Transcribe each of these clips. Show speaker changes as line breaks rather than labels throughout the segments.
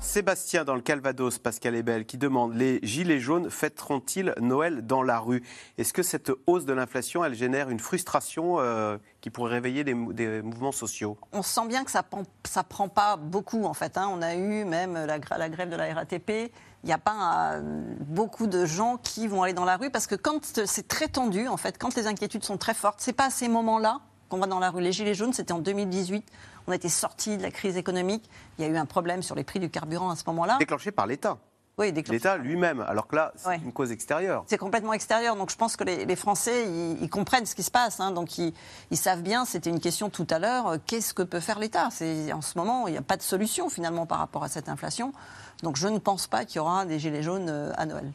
Sébastien dans le Calvados, Pascal Ebel, qui demande Les gilets jaunes fêteront-ils Noël dans la rue? Est-ce que cette hausse de l'inflation, elle génère une frustration euh, qui pourrait réveiller des, mou- des mouvements sociaux?
On sent bien que ça ça prend pas beaucoup en fait. hein. On a eu même la, grève de la RATP. Il n'y a pas euh, beaucoup de gens qui vont aller dans la rue parce que quand c'est très tendu en fait, quand les inquiétudes sont très fortes, c'est pas à ces moments-là qu'on va dans la rue. Les gilets jaunes, c'était en 2018. On était sorti de la crise économique. Il y a eu un problème sur les prix du carburant à ce moment-là.
Déclenché par l'État.
Oui, déclenché
L'État lui-même, alors que là, c'est
Ouais.
une cause extérieure.
C'est complètement extérieur. Donc je pense que les, les Français, ils, ils comprennent ce qui se passe. hein. donc ils, ils savent bien, c'était une question tout à l'heure, euh, qu'est-ce que peut faire l'État? C'est- En ce moment, il n'y a pas de solution finalement par rapport à cette inflation. Donc je ne pense pas qu'il y aura des gilets jaunes euh, à Noël.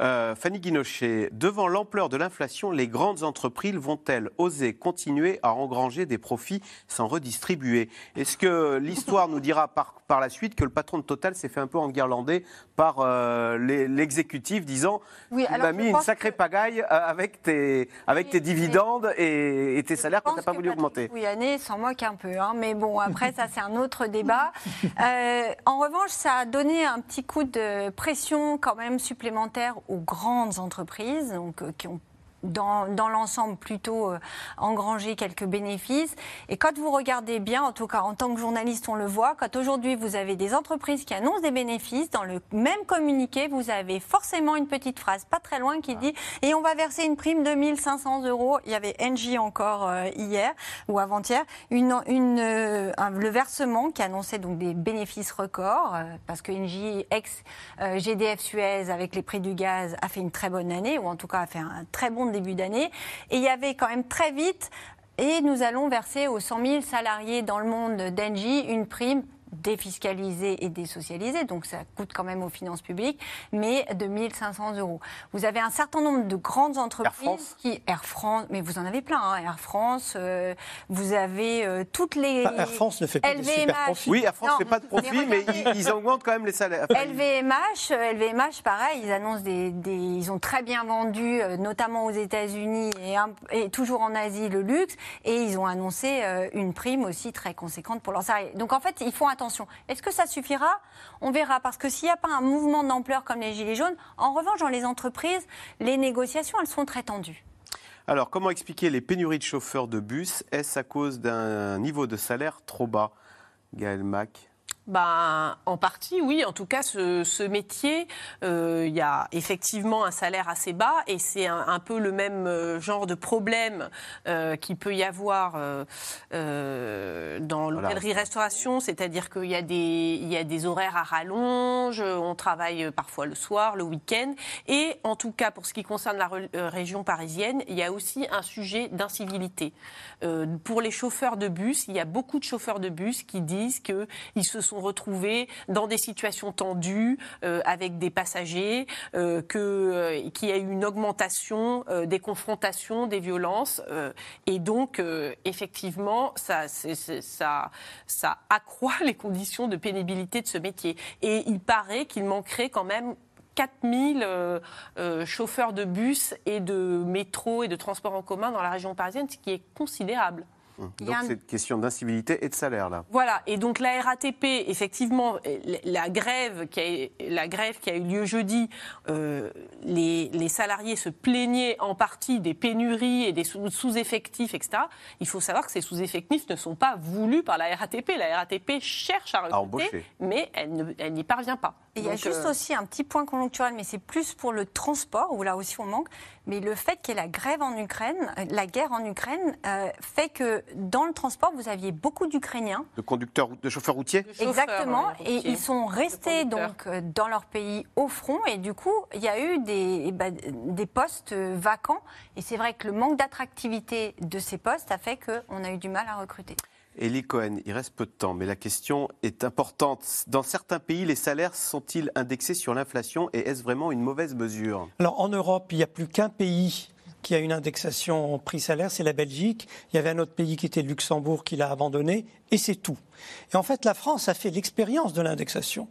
Euh, Fanny Guinochet, devant l'ampleur de l'inflation, les grandes entreprises vont-elles oser continuer à engranger des profits sans redistribuer? Est-ce que l'histoire nous dira par, par la suite que le patron de Total s'est fait un peu enguirlander par euh, l'exécutif disant
Oui,
Tu m'as mis une sacrée
que-
pagaille euh, avec tes, avec
Oui,
tes
mais-
dividendes et, et tes salaires que tu n'as pas voulu augmenter
Oui, année s'en moque un peu, hein, mais bon, après, ça, c'est un autre débat. Euh, en revanche, ça a donné un petit coup de pression quand même supplémentaire aux grandes entreprises, donc, euh, qui ont dans, dans l'ensemble plutôt euh, engrangé quelques bénéfices. Et quand vous regardez bien, en tout cas en tant que journaliste, on le voit, quand aujourd'hui vous avez des entreprises qui annoncent des bénéfices, dans le même communiqué, vous avez forcément une petite phrase, pas très loin, qui dit et on va verser une prime de 1500 euros. Il y avait Engie encore euh, hier ou avant-hier, une, une, euh, un- le versement qui annonçait donc des bénéfices records, parce que Engie, ex GDF Suez, avec les prix du gaz, a fait une très bonne année, ou en tout cas a fait un très bon début d'année. Et il y avait quand même très vite, et nous allons verser aux 100 000 salariés dans le monde d'Engie une prime défiscalisée et désocialisée, donc ça coûte quand même aux finances publiques, mais de 1500 euros. Vous avez un certain nombre de grandes entreprises
France
qui Air France, mais vous en avez plein, hein, Air France, euh, vous avez euh, toutes les
Enfin, Air France ne fait pas de
LVMH.
super profits.
Oui, Air France ne fait pas de profit,
mais
ils, ils augmentent quand même les salaires.
LVMH, euh, LVMH, pareil, ils annoncent des, des- ils ont très bien vendu, euh, notamment aux États-Unis et, un- et toujours en Asie, le luxe, et ils ont annoncé euh, une prime aussi très conséquente pour leurs salariés. Donc en fait, ils font attention. Est-ce que ça suffira? On verra, parce que s'il n'y a pas un mouvement d'ampleur comme les gilets jaunes, en revanche, dans les entreprises, les négociations, elles sont très tendues.
Alors, comment expliquer les pénuries de chauffeurs de bus? Est-ce à cause d'un niveau de salaire trop bas? Gaël Mac
Ben, en partie, oui. En tout cas, ce, ce métier, euh, il y a effectivement un salaire assez bas et c'est un, un peu le même euh, genre de problème euh, qu'il peut y avoir euh, dans
Voilà.
l'hôtellerie-restauration, c'est-à-dire qu'il y, a des- il y a des horaires à rallonge, on travaille parfois le soir, le week-end. Et en tout cas, pour ce qui concerne la région parisienne, il y a aussi un sujet d'incivilité. Pour les chauffeurs de bus, il y a beaucoup de chauffeurs de bus qui disent qu'ils se sont retrouvés dans des situations tendues euh, avec des passagers, euh, que, euh, qu'il y a eu une augmentation des confrontations, des violences. et donc, effectivement, ça, ça, ça accroît les conditions de pénibilité de ce métier. Et il paraît qu'il manquerait quand même 4000 euh, chauffeurs de bus et de métro et de transport en commun dans la région parisienne, ce qui est considérable.
Y
Donc,
un-
c'est une question d'incivilité et de salaire, là.
Voilà, et donc la RATP, effectivement, euh, la grève qui a, la grève qui a eu lieu jeudi, euh, les, les salariés se plaignaient en partie des pénuries et des sous- sous-effectifs, etc. Il faut savoir que ces sous-effectifs ne sont pas voulus par la RATP. La RATP cherche à recruter,
embaucher.
mais elle n'y parvient pas.
Et il y a juste
euh,
aussi un petit point conjoncturel, mais c'est plus pour le transport, où là aussi on manque. Mais le fait qu'il y ait la grève en Ukraine, la guerre en Ukraine, euh, fait que dans le transport, vous aviez beaucoup d'Ukrainiens.
De conducteurs, de chauffeurs routiers
chauffeurs,
Exactement.
euh,
Et
routiers,
ils sont restés donc euh, dans leur pays au front. Et du coup, il y a eu des, eh ben, des postes euh, vacants. Et c'est vrai que le manque d'attractivité de ces postes a fait qu'on a eu du mal à recruter.
Elie Cohen, il reste peu de temps, mais la question est importante. Dans certains pays, les salaires sont-ils indexés sur l'inflation et est-ce vraiment une mauvaise mesure?
Alors en Europe, il n'y a plus qu'un pays qui a une indexation prix-salaire, c'est la Belgique. Il y avait un autre pays qui était le Luxembourg qui l'a abandonné. et c'est tout. Et en fait, la France a fait l'expérience de l'indexation.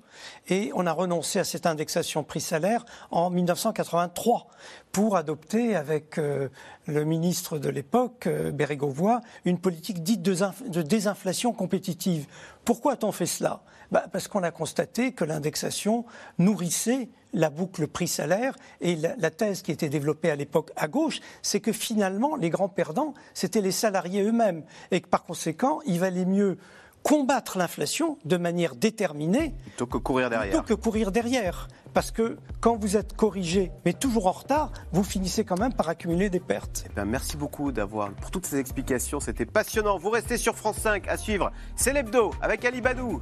Et on a renoncé à cette indexation prix-salaire en 1983 pour adopter avec euh, le ministre de l'époque, euh, Bérégovoy, une politique dite de, désinflation compétitive. Pourquoi a-t-on fait cela? Bah, Parce qu'on a constaté que l'indexation nourrissait la boucle prix-salaire et la, la, thèse qui était développée à l'époque à gauche, c'est que finalement, les grands perdants, c'était les salariés eux-mêmes. Et que par conséquent, il valait mieux combattre l'inflation de manière déterminée
plutôt que courir derrière.
Plutôt que courir derrière. Parce que quand vous êtes corrigé, mais toujours en retard, vous finissez quand même par accumuler des pertes.
Eh bien, merci beaucoup d'avoir pour toutes ces explications. C'était passionnant. Vous restez sur France 5 à suivre. C'est l'hebdo avec Ali Badou.